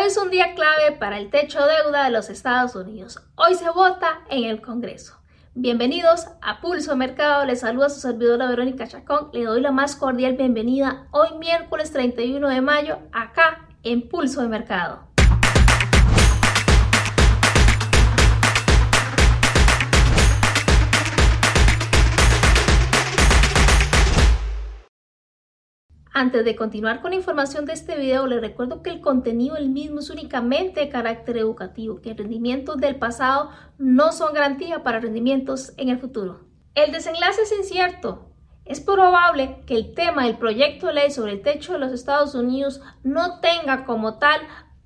Hoy es un día clave para el techo deuda de los Estados Unidos. Hoy se vota en el Congreso. Bienvenidos a Pulso Mercado. Les saluda su servidora Verónica Chacón. Le doy la más cordial bienvenida hoy miércoles 31 de mayo acá en Pulso de Mercado. Antes de continuar con la información de este video, les recuerdo que el contenido el mismo es únicamente de carácter educativo, que rendimientos del pasado no son garantía para rendimientos en el futuro. El desenlace es incierto. Es probable que el tema del proyecto de ley sobre el techo de los Estados Unidos no tenga como tal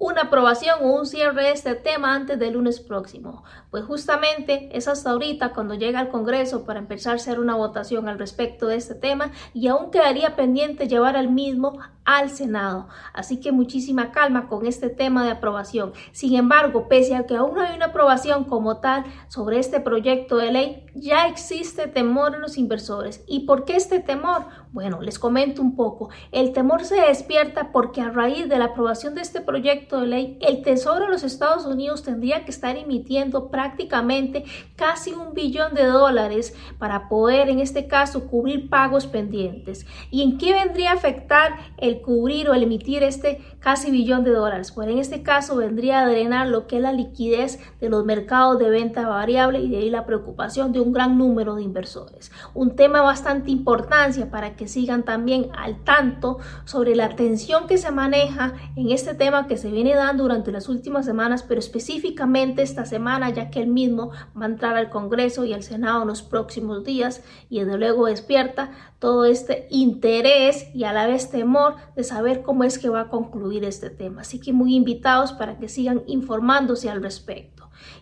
una aprobación o un cierre de este tema antes del lunes próximo, pues justamente es hasta ahorita cuando llega al Congreso para empezar a hacer una votación al respecto de este tema y aún quedaría pendiente llevar al mismo al Senado. Así que muchísima calma con este tema de aprobación. Sin embargo, pese a que aún no hay una aprobación como tal sobre este proyecto de ley, ya existe temor en los inversores. ¿Y por qué este temor? Bueno, les comento un poco. El temor se despierta porque a raíz de la aprobación de este proyecto de ley, el Tesoro de los Estados Unidos tendría que estar emitiendo prácticamente casi un billón de dólares para poder, en este caso, cubrir pagos pendientes. ¿Y en qué vendría a afectar el cubrir o el emitir este casi billón de dólares. Pues en este caso vendría a drenar lo que es la liquidez de los mercados de venta variable y de ahí la preocupación de un gran número de inversores. Un tema bastante importancia para que sigan también al tanto sobre la tensión que se maneja en este tema que se viene dando durante las últimas semanas, pero específicamente esta semana, ya que el mismo va a entrar al Congreso y al Senado en los próximos días y desde luego despierta todo este interés y a la vez temor de saber cómo es que va a concluir este tema. Así que muy invitados para que sigan informándose al respecto.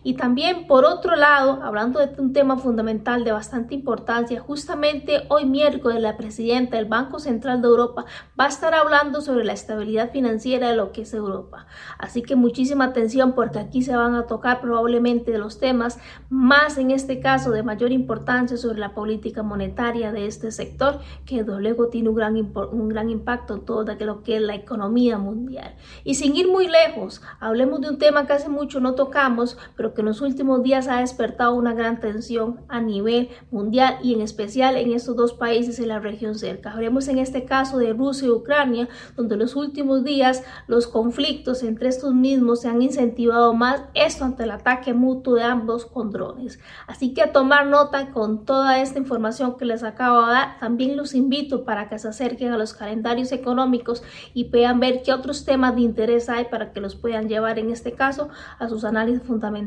Y también, por otro lado, hablando de un tema fundamental de bastante importancia, justamente hoy miércoles la presidenta del Banco Central de Europa va a estar hablando sobre la estabilidad financiera de lo que es Europa. Así que muchísima atención porque aquí se van a tocar probablemente los temas más en este caso de mayor importancia sobre la política monetaria de este sector, que luego tiene un gran, un gran impacto en todo lo que es la economía mundial. Y sin ir muy lejos, hablemos de un tema que hace mucho no tocamos, pero que en los últimos días ha despertado una gran tensión a nivel mundial y en especial en estos dos países en la región cerca. Hablemos en este caso de Rusia y Ucrania, donde en los últimos días los conflictos entre estos mismos se han incentivado más, esto ante el ataque mutuo de ambos con drones. Así que a tomar nota con toda esta información que les acabo de dar, también los invito para que se acerquen a los calendarios económicos y puedan ver qué otros temas de interés hay para que los puedan llevar en este caso a sus análisis fundamentales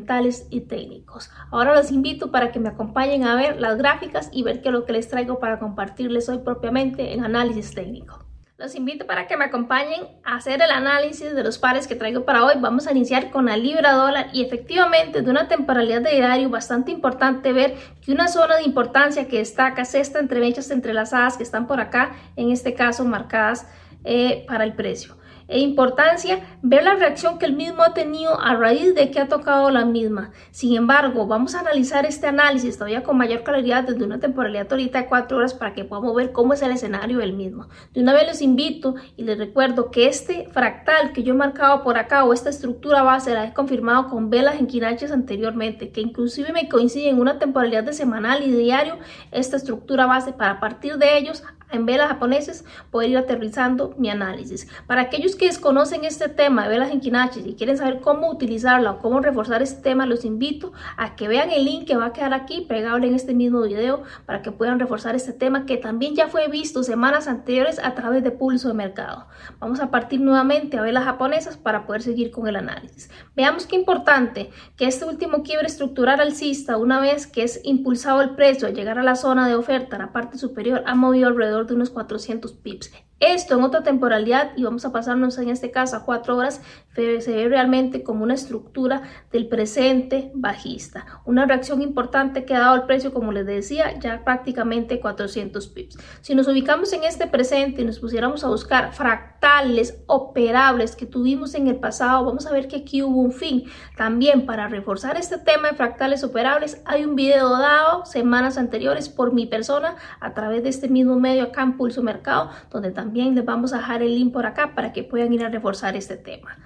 y técnicos. Ahora los invito para que me acompañen a ver las gráficas y ver qué es lo que les traigo para compartirles hoy propiamente en análisis técnico. Los invito para que me acompañen a hacer el análisis de los pares que traigo para hoy. Vamos a iniciar con la libra dólar y efectivamente de una temporalidad de diario bastante importante ver que una zona de importancia que destaca es esta entre mechas entrelazadas que están por acá, en este caso marcadas eh, para el precio e importancia ver la reacción que el mismo ha tenido a raíz de que ha tocado la misma. Sin embargo, vamos a analizar este análisis todavía con mayor claridad desde una temporalidad ahorita de cuatro horas para que podamos ver cómo es el escenario del mismo. De una vez les invito y les recuerdo que este fractal que yo he marcado por acá o esta estructura base la he confirmado con velas en quinaches anteriormente, que inclusive me coincide en una temporalidad de semanal y diario esta estructura base para partir de ellos en velas japoneses poder ir aterrizando mi análisis. Para aquellos que desconocen este tema de velas en Kinachi y quieren saber cómo utilizarla o cómo reforzar este tema, los invito a que vean el link que va a quedar aquí pegado en este mismo video para que puedan reforzar este tema que también ya fue visto semanas anteriores a través de pulso de mercado. Vamos a partir nuevamente a velas japonesas para poder seguir con el análisis. Veamos qué importante que este último quiebre estructural alcista, una vez que es impulsado el precio a llegar a la zona de oferta, la parte superior ha movido alrededor de unos 400 pips. Esto en otra temporalidad, y vamos a pasarnos en este caso a cuatro horas, se ve realmente como una estructura del presente bajista. Una reacción importante que ha dado el precio, como les decía, ya prácticamente 400 pips. Si nos ubicamos en este presente y nos pusiéramos a buscar fractales operables que tuvimos en el pasado, vamos a ver que aquí hubo un fin. También para reforzar este tema de fractales operables, hay un video dado semanas anteriores por mi persona a través de este mismo medio acá en Pulso Mercado, donde también les vamos a dejar el link por acá para que puedan ir a reforzar este tema.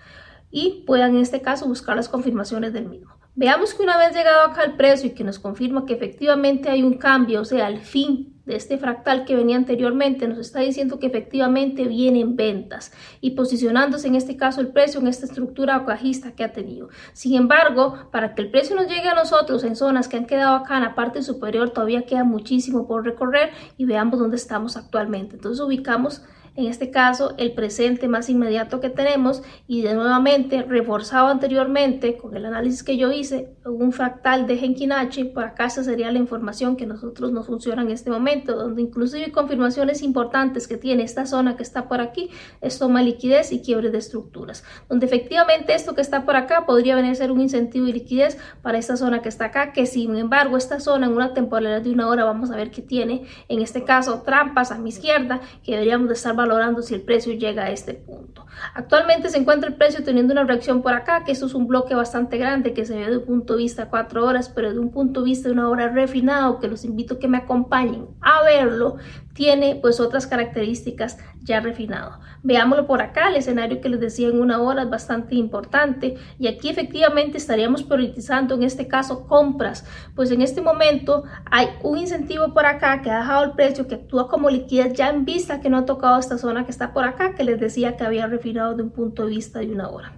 Y puedan en este caso buscar las confirmaciones del mismo. Veamos que una vez llegado acá el precio y que nos confirma que efectivamente hay un cambio, o sea, el fin de este fractal que venía anteriormente, nos está diciendo que efectivamente vienen ventas y posicionándose en este caso el precio en esta estructura bajista que ha tenido. Sin embargo, para que el precio nos llegue a nosotros en zonas que han quedado acá en la parte superior, todavía queda muchísimo por recorrer y veamos dónde estamos actualmente. Entonces ubicamos en este caso el presente más inmediato que tenemos y de nuevamente reforzado anteriormente con el análisis que yo hice, un fractal de Henkinachi, por acá esa sería la información que nosotros nos funciona en este momento, donde inclusive confirmaciones importantes que tiene esta zona que está por aquí, es toma liquidez y quiebre de estructuras, donde efectivamente esto que está por acá podría venir a ser un incentivo de liquidez para esta zona que está acá, que sin embargo esta zona en una temporalidad de una hora vamos a ver que tiene, en este caso trampas a mi izquierda, que deberíamos de estar valorando si el precio llega a este punto. Actualmente se encuentra el precio teniendo una reacción por acá, que esto es un bloque bastante grande que se ve de un punto de vista cuatro horas, pero de un punto de vista de una hora refinado, que los invito a que me acompañen a verlo, tiene pues otras características ya refinado. Veámoslo por acá, el escenario que les decía en una hora es bastante importante y aquí efectivamente estaríamos priorizando en este caso compras, pues en este momento hay un incentivo por acá que ha dejado el precio que actúa como liquidez ya en vista que no ha tocado esta zona que está por acá que les decía que había refinado de un punto de vista de una hora.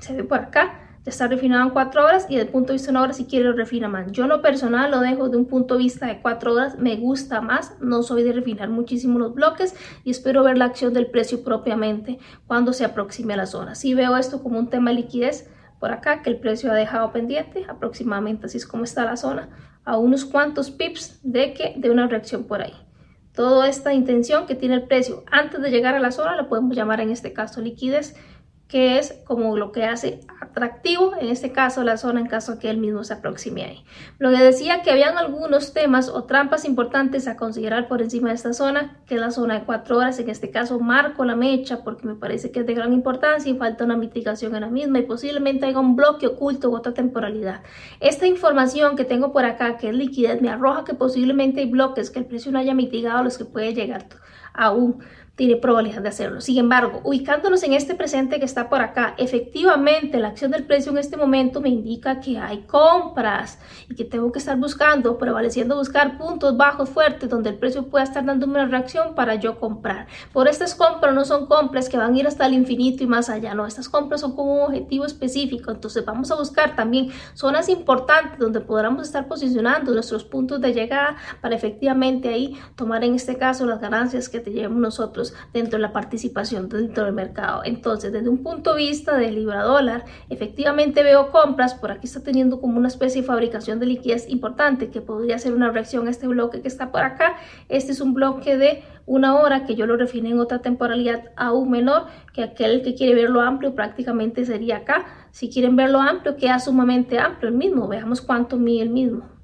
Se ve por acá está refinado en 4 horas y desde el punto de vista de una hora si quiere lo refina más. Yo no personal lo dejo de un punto de vista de 4 horas, me gusta más, no soy de refinar muchísimo los bloques y espero ver la acción del precio propiamente cuando se aproxime a la zona. Si veo esto como un tema de liquidez por acá que el precio ha dejado pendiente, aproximadamente así es como está la zona, a unos cuantos pips de que de una reacción por ahí. Toda esta intención que tiene el precio. Antes de llegar a la zona la podemos llamar en este caso liquidez que es como lo que hace atractivo, en este caso la zona en caso que él mismo se aproxime ahí. Lo que decía que habían algunos temas o trampas importantes a considerar por encima de esta zona, que es la zona de cuatro horas, en este caso marco la mecha porque me parece que es de gran importancia y falta una mitigación en la misma y posiblemente haya un bloque oculto u otra temporalidad. Esta información que tengo por acá, que es liquidez, me arroja que posiblemente hay bloques que el precio no haya mitigado los que puede llegar aún tiene probabilidad de hacerlo. Sin embargo, ubicándonos en este presente que está por acá, efectivamente la acción del precio en este momento me indica que hay compras y que tengo que estar buscando, prevaleciendo buscar puntos bajos fuertes donde el precio pueda estar dando una reacción para yo comprar. Por estas compras no son compras que van a ir hasta el infinito y más allá, no, estas compras son con un objetivo específico, entonces vamos a buscar también zonas importantes donde podamos estar posicionando nuestros puntos de llegada para efectivamente ahí tomar en este caso las ganancias que te llevemos nosotros dentro de la participación dentro del mercado. Entonces, desde un punto de vista de libra dólar, efectivamente veo compras, por aquí está teniendo como una especie de fabricación de liquidez importante que podría ser una reacción a este bloque que está por acá. Este es un bloque de una hora que yo lo refiné en otra temporalidad aún menor que aquel que quiere verlo amplio prácticamente sería acá. Si quieren verlo amplio, queda sumamente amplio el mismo. Veamos cuánto mide el mismo.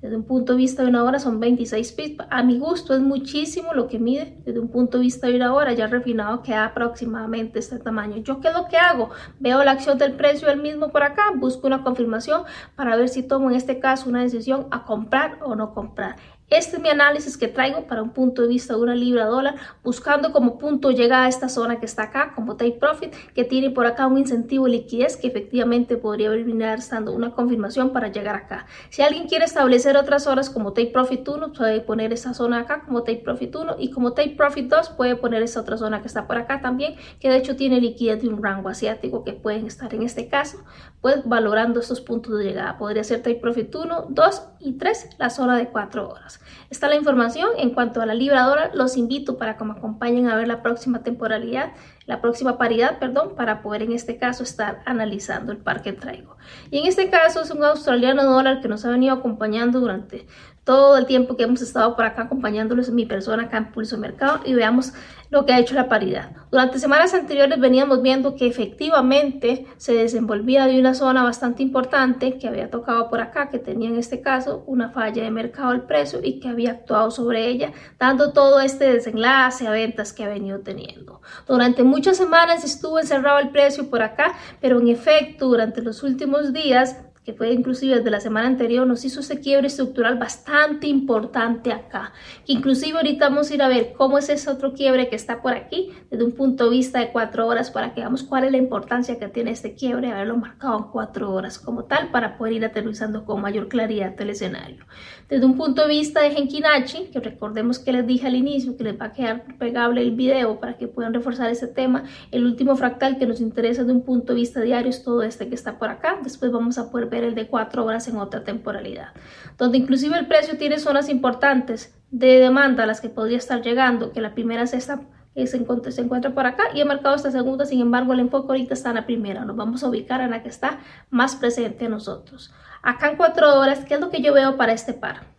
Desde un punto de vista de una hora son 26 pips. A mi gusto es muchísimo lo que mide. Desde un punto de vista de una hora ya refinado queda aproximadamente este tamaño. ¿Yo qué es lo que hago? Veo la acción del precio del mismo por acá, busco una confirmación para ver si tomo en este caso una decisión a comprar o no comprar. Este es mi análisis que traigo para un punto de vista de una libra dólar, buscando como punto llega a esta zona que está acá, como take profit, que tiene por acá un incentivo de liquidez que efectivamente podría venir estando una confirmación para llegar acá. Si alguien quiere establecer otras horas como take profit 1, puede poner esta zona acá como take profit 1 y como take profit 2 puede poner esta otra zona que está por acá también, que de hecho tiene liquidez de un rango asiático que pueden estar en este caso, pues valorando estos puntos de llegada. Podría ser take profit 1, 2 y 3, la zona de 4 horas. Está la información en cuanto a la libra dólar. Los invito para que me acompañen a ver la próxima temporalidad, la próxima paridad, perdón, para poder en este caso estar analizando el par que traigo. Y en este caso es un australiano dólar que nos ha venido acompañando durante todo el tiempo que hemos estado por acá acompañándolos mi persona acá en Pulso Mercado y veamos lo que ha hecho la paridad. Durante semanas anteriores veníamos viendo que efectivamente se desenvolvía de una zona bastante importante que había tocado por acá, que tenía en este caso una falla de mercado al precio y que había actuado sobre ella, dando todo este desenlace a ventas que ha venido teniendo. Durante muchas semanas estuvo encerrado el precio por acá, pero en efecto durante los últimos días que fue inclusive desde la semana anterior, nos hizo ese quiebre estructural bastante importante acá. Que inclusive ahorita vamos a ir a ver cómo es ese otro quiebre que está por aquí, desde un punto de vista de cuatro horas, para que veamos cuál es la importancia que tiene este quiebre, haberlo marcado en cuatro horas como tal, para poder ir aterrizando con mayor claridad el escenario. Desde un punto de vista de Genkinachi, que recordemos que les dije al inicio que les va a quedar pegable el video para que puedan reforzar ese tema, el último fractal que nos interesa de un punto de vista diario es todo este que está por acá. Después vamos a poder ver el de cuatro horas en otra temporalidad, donde inclusive el precio tiene zonas importantes de demanda a las que podría estar llegando, que la primera es esta que se encuentra, se encuentra por acá y he marcado esta segunda, sin embargo el enfoque ahorita está en la primera, nos vamos a ubicar en la que está más presente a nosotros. Acá en cuatro horas, ¿qué es lo que yo veo para este par?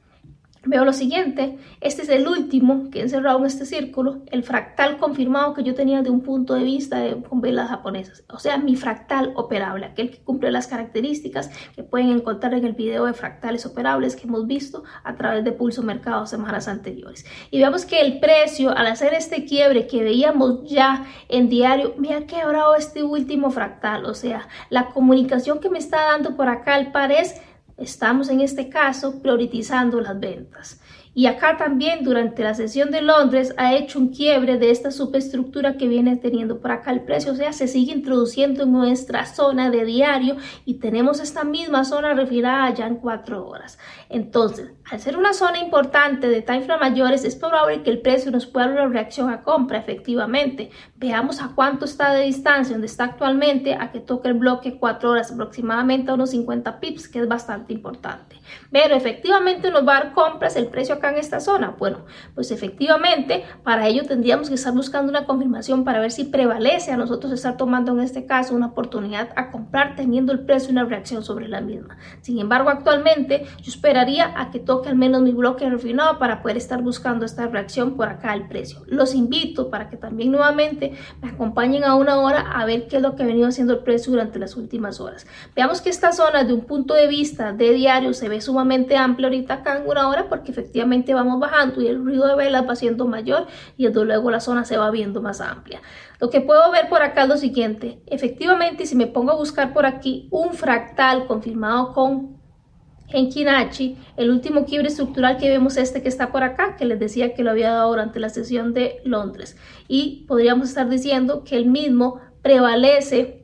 Veo lo siguiente, este es el último que he encerrado en este círculo, el fractal confirmado que yo tenía de un punto de vista de, con velas japonesas, o sea, mi fractal operable, aquel que cumple las características que pueden encontrar en el video de fractales operables que hemos visto a través de Pulso Mercado semanas anteriores. Y vemos que el precio, al hacer este quiebre que veíamos ya en diario, me ha quebrado este último fractal, o sea, la comunicación que me está dando por acá el par es estamos en este caso priorizando las ventas. Y acá también durante la sesión de Londres ha hecho un quiebre de esta superestructura que viene teniendo por acá el precio. O sea, se sigue introduciendo en nuestra zona de diario y tenemos esta misma zona refirada ya en cuatro horas. Entonces, al ser una zona importante de time frame mayores, es probable que el precio nos pueda dar una reacción a compra efectivamente. Veamos a cuánto está de distancia, donde está actualmente, a que toque el bloque cuatro horas, aproximadamente a unos 50 pips, que es bastante importante. Pero efectivamente nos va a dar compras el precio acá en esta zona? Bueno, pues efectivamente para ello tendríamos que estar buscando una confirmación para ver si prevalece a nosotros estar tomando en este caso una oportunidad a comprar teniendo el precio y una reacción sobre la misma. Sin embargo, actualmente yo esperaría a que toque al menos mi bloque refinado para poder estar buscando esta reacción por acá al precio. Los invito para que también nuevamente me acompañen a una hora a ver qué es lo que ha venido haciendo el precio durante las últimas horas. Veamos que esta zona de un punto de vista de diario se ve sumamente amplia ahorita acá en una hora porque efectivamente vamos bajando y el ruido de velas va siendo mayor y luego la zona se va viendo más amplia. Lo que puedo ver por acá es lo siguiente. Efectivamente, si me pongo a buscar por aquí un fractal confirmado con Henkinachi, el último quiebre estructural que vemos este que está por acá, que les decía que lo había dado durante la sesión de Londres. Y podríamos estar diciendo que el mismo prevalece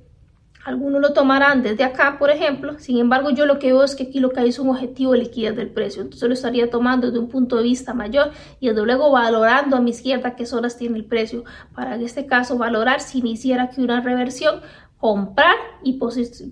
algunos lo tomarán desde acá, por ejemplo. Sin embargo, yo lo que veo es que aquí lo que hay es un objetivo de liquidez del precio. Entonces lo estaría tomando desde un punto de vista mayor y luego valorando a mi izquierda qué zonas tiene el precio. Para en este caso valorar si me hiciera aquí una reversión comprar y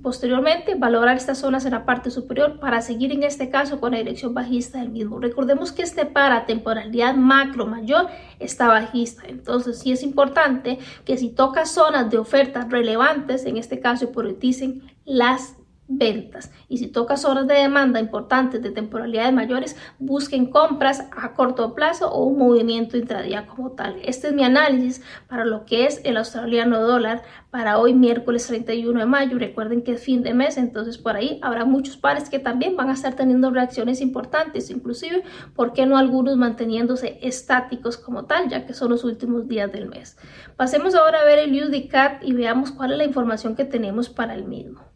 posteriormente valorar estas zonas en la parte superior para seguir en este caso con la dirección bajista del mismo. Recordemos que este para temporalidad macro mayor está bajista, entonces sí es importante que si toca zonas de ofertas relevantes, en este caso prioricen las ventas. Y si tocas horas de demanda importantes de temporalidades mayores, busquen compras a corto plazo o un movimiento intradía como tal. Este es mi análisis para lo que es el australiano dólar para hoy miércoles 31 de mayo. Recuerden que es fin de mes, entonces por ahí habrá muchos pares que también van a estar teniendo reacciones importantes, inclusive, ¿por qué no algunos manteniéndose estáticos como tal, ya que son los últimos días del mes? Pasemos ahora a ver el USD y veamos cuál es la información que tenemos para el mismo.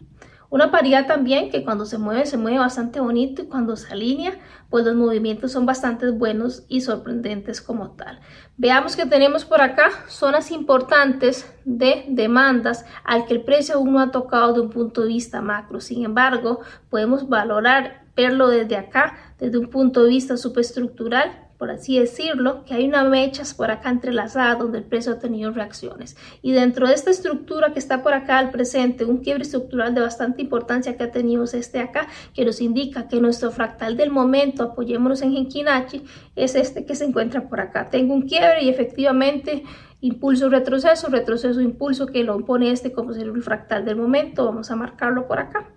Una paridad también que cuando se mueve, se mueve bastante bonito y cuando se alinea, pues los movimientos son bastante buenos y sorprendentes como tal. Veamos que tenemos por acá zonas importantes de demandas al que el precio aún no ha tocado de un punto de vista macro. Sin embargo, podemos valorar, verlo desde acá, desde un punto de vista superestructural por así decirlo, que hay una mecha por acá entrelazada donde el precio ha tenido reacciones. Y dentro de esta estructura que está por acá al presente, un quiebre estructural de bastante importancia que ha tenido este acá, que nos indica que nuestro fractal del momento, apoyémonos en Genkinachi, es este que se encuentra por acá. Tengo un quiebre y efectivamente impulso, retroceso, retroceso, impulso, que lo pone este como ser el fractal del momento. Vamos a marcarlo por acá.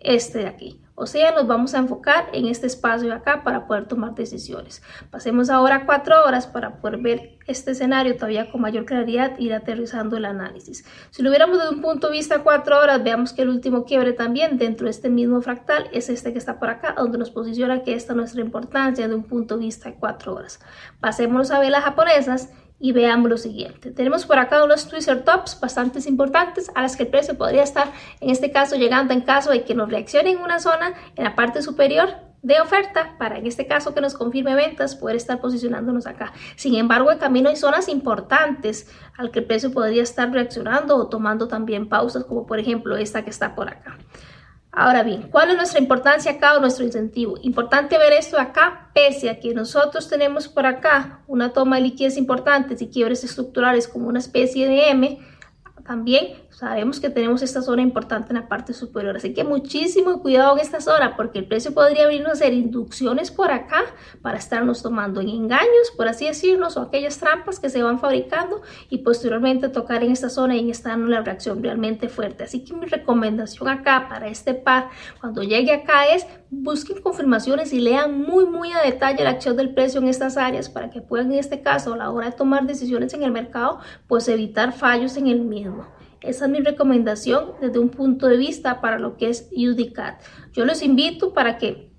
Este de aquí. O sea, nos vamos a enfocar en este espacio de acá para poder tomar decisiones. Pasemos ahora cuatro horas para poder ver este escenario todavía con mayor claridad ir aterrizando el análisis. Si lo viéramos desde un punto de vista cuatro horas, veamos que el último quiebre también dentro de este mismo fractal es este que está por acá, donde nos posiciona que esta es nuestra importancia de un punto de vista de cuatro horas. Pasemos a ver las japonesas y veamos lo siguiente. Tenemos por acá unos twister tops bastante importantes a las que el precio podría estar en este caso llegando en caso de que nos reaccione en una zona en la parte superior de oferta para en este caso que nos confirme ventas poder estar posicionándonos acá. Sin embargo, en camino hay zonas importantes al que el precio podría estar reaccionando o tomando también pausas como por ejemplo esta que está por acá. Ahora bien, ¿cuál es nuestra importancia acá o nuestro incentivo? Importante ver esto acá, pese a que nosotros tenemos por acá una toma de liquidez importante y quiebres estructurales como una especie de M, también sabemos que tenemos esta zona importante en la parte superior, así que muchísimo cuidado en esta zona porque el precio podría venirnos a hacer inducciones por acá para estarnos tomando en engaños, por así decirlo, o aquellas trampas que se van fabricando y posteriormente tocar en esta zona y en estar en la reacción realmente fuerte. Así que mi recomendación acá para este par, cuando llegue acá es busquen confirmaciones y lean muy muy a detalle la acción del precio en estas áreas para que puedan en este caso a la hora de tomar decisiones en el mercado pues evitar fallos en el mismo. Esa es mi recomendación desde un punto de vista para lo que es UDCAT. Yo los invito para que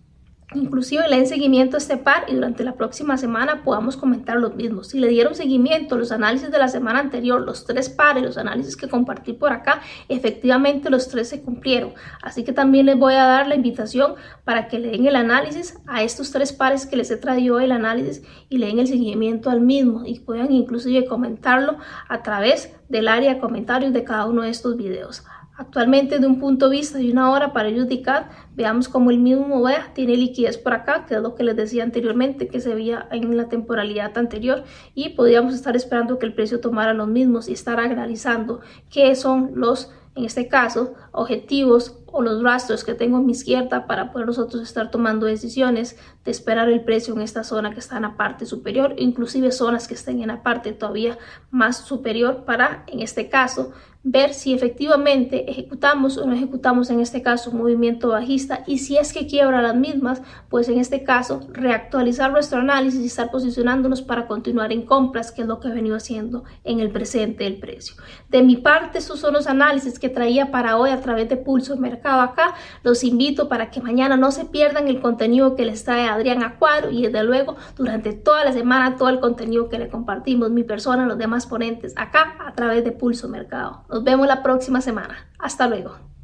Inclusive le den seguimiento a este par y durante la próxima semana podamos comentar los mismos. Si le dieron seguimiento los análisis de la semana anterior, los tres pares, los análisis que compartí por acá, efectivamente los tres se cumplieron. Así que también les voy a dar la invitación para que le den el análisis a estos tres pares que les he traído el análisis y le den el seguimiento al mismo y puedan inclusive comentarlo a través del área de comentarios de cada uno de estos videos. Actualmente de un punto de vista de una hora para UDCAT, veamos como el mismo vea tiene liquidez por acá, que es lo que les decía anteriormente que se veía en la temporalidad anterior y podríamos estar esperando que el precio tomara los mismos y estar analizando qué son los, en este caso, objetivos o los rastros que tengo a mi izquierda para poder nosotros estar tomando decisiones de esperar el precio en esta zona que está en la parte superior, inclusive zonas que estén en la parte todavía más superior para, en este caso, ver si efectivamente ejecutamos o no ejecutamos en este caso un movimiento bajista y si es que quiebra las mismas, pues en este caso reactualizar nuestro análisis y estar posicionándonos para continuar en compras, que es lo que he venido haciendo en el presente del precio. De mi parte, estos son los análisis que traía para hoy a través de Pulso Mercado acá. Los invito para que mañana no se pierdan el contenido que les trae Adrián Acuaro y desde luego durante toda la semana todo el contenido que le compartimos mi persona, los demás ponentes acá a través de Pulso Mercado. Nos vemos la próxima semana. Hasta luego.